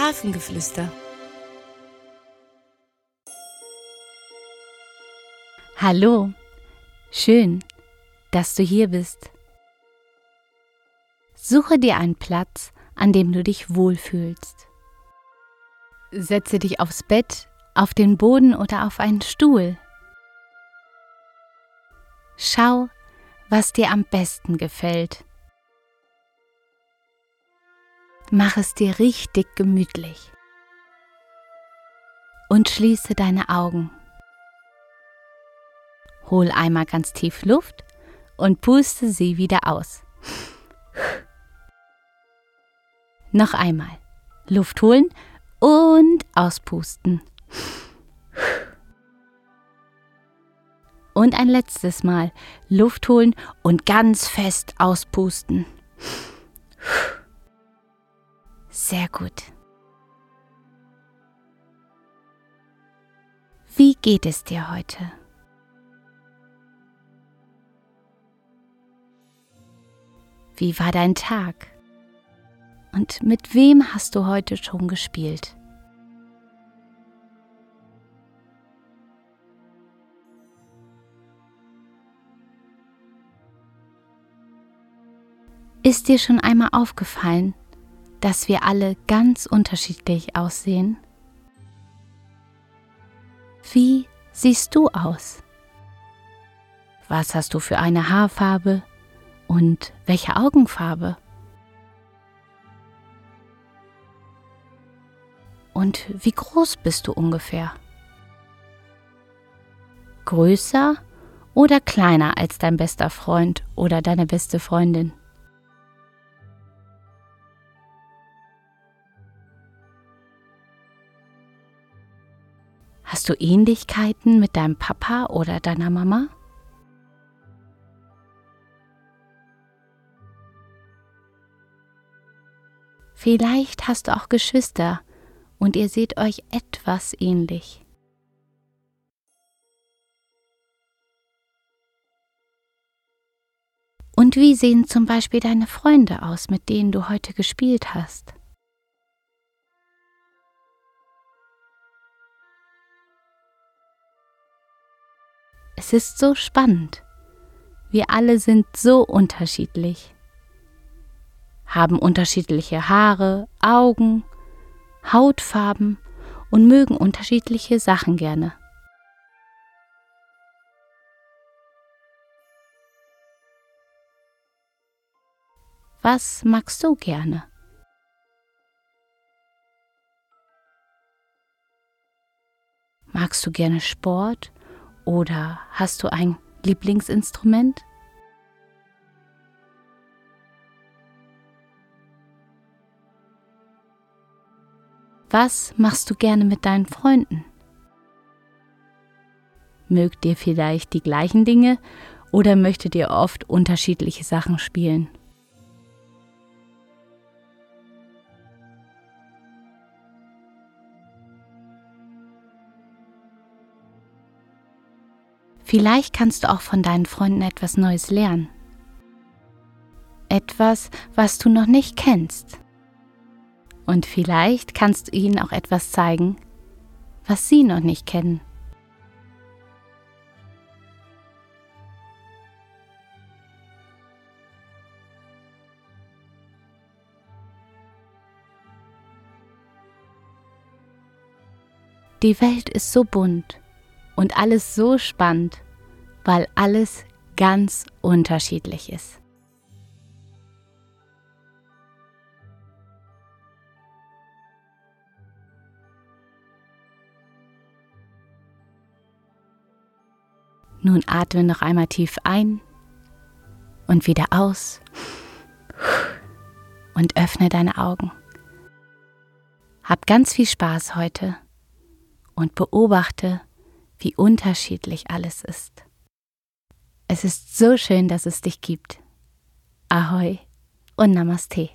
Hafengeflüster. Hallo, schön, dass du hier bist. Suche dir einen Platz, an dem du dich wohlfühlst. Setze dich aufs Bett, auf den Boden oder auf einen Stuhl. Schau, was dir am besten gefällt. Mach es dir richtig gemütlich und schließe deine Augen. Hol einmal ganz tief Luft und puste sie wieder aus. Noch einmal. Luft holen und auspusten. Und ein letztes Mal Luft holen und ganz fest auspusten. Sehr gut. Wie geht es dir heute? Wie war dein Tag? Und mit wem hast du heute schon gespielt? Ist dir schon einmal aufgefallen, dass wir alle ganz unterschiedlich aussehen? Wie siehst du aus? Was hast du für eine Haarfarbe und welche Augenfarbe? Und wie groß bist du ungefähr? Größer oder kleiner als dein bester Freund oder deine beste Freundin? Hast du Ähnlichkeiten mit deinem Papa oder deiner Mama? Vielleicht hast du auch Geschwister und ihr seht euch etwas ähnlich. Und wie sehen zum Beispiel deine Freunde aus, mit denen du heute gespielt hast? Es ist so spannend. Wir alle sind so unterschiedlich, haben unterschiedliche Haare, Augen, Hautfarben und mögen unterschiedliche Sachen gerne. Was magst du gerne? Magst du gerne Sport oder hast du ein Lieblingsinstrument? Was machst du gerne mit deinen Freunden? Mögt ihr vielleicht die gleichen Dinge oder möchtet ihr oft unterschiedliche Sachen spielen? Vielleicht kannst du auch von deinen Freunden etwas Neues lernen. Etwas, was du noch nicht kennst. Und vielleicht kannst du ihnen auch etwas zeigen, was sie noch nicht kennen. Die Welt ist so bunt und alles so spannend, weil alles ganz unterschiedlich ist. Nun atme noch einmal tief ein und wieder aus und öffne deine Augen. Hab ganz viel Spaß heute und beobachte, wie unterschiedlich alles ist. Es ist so schön, dass es dich gibt. Ahoi und Namaste.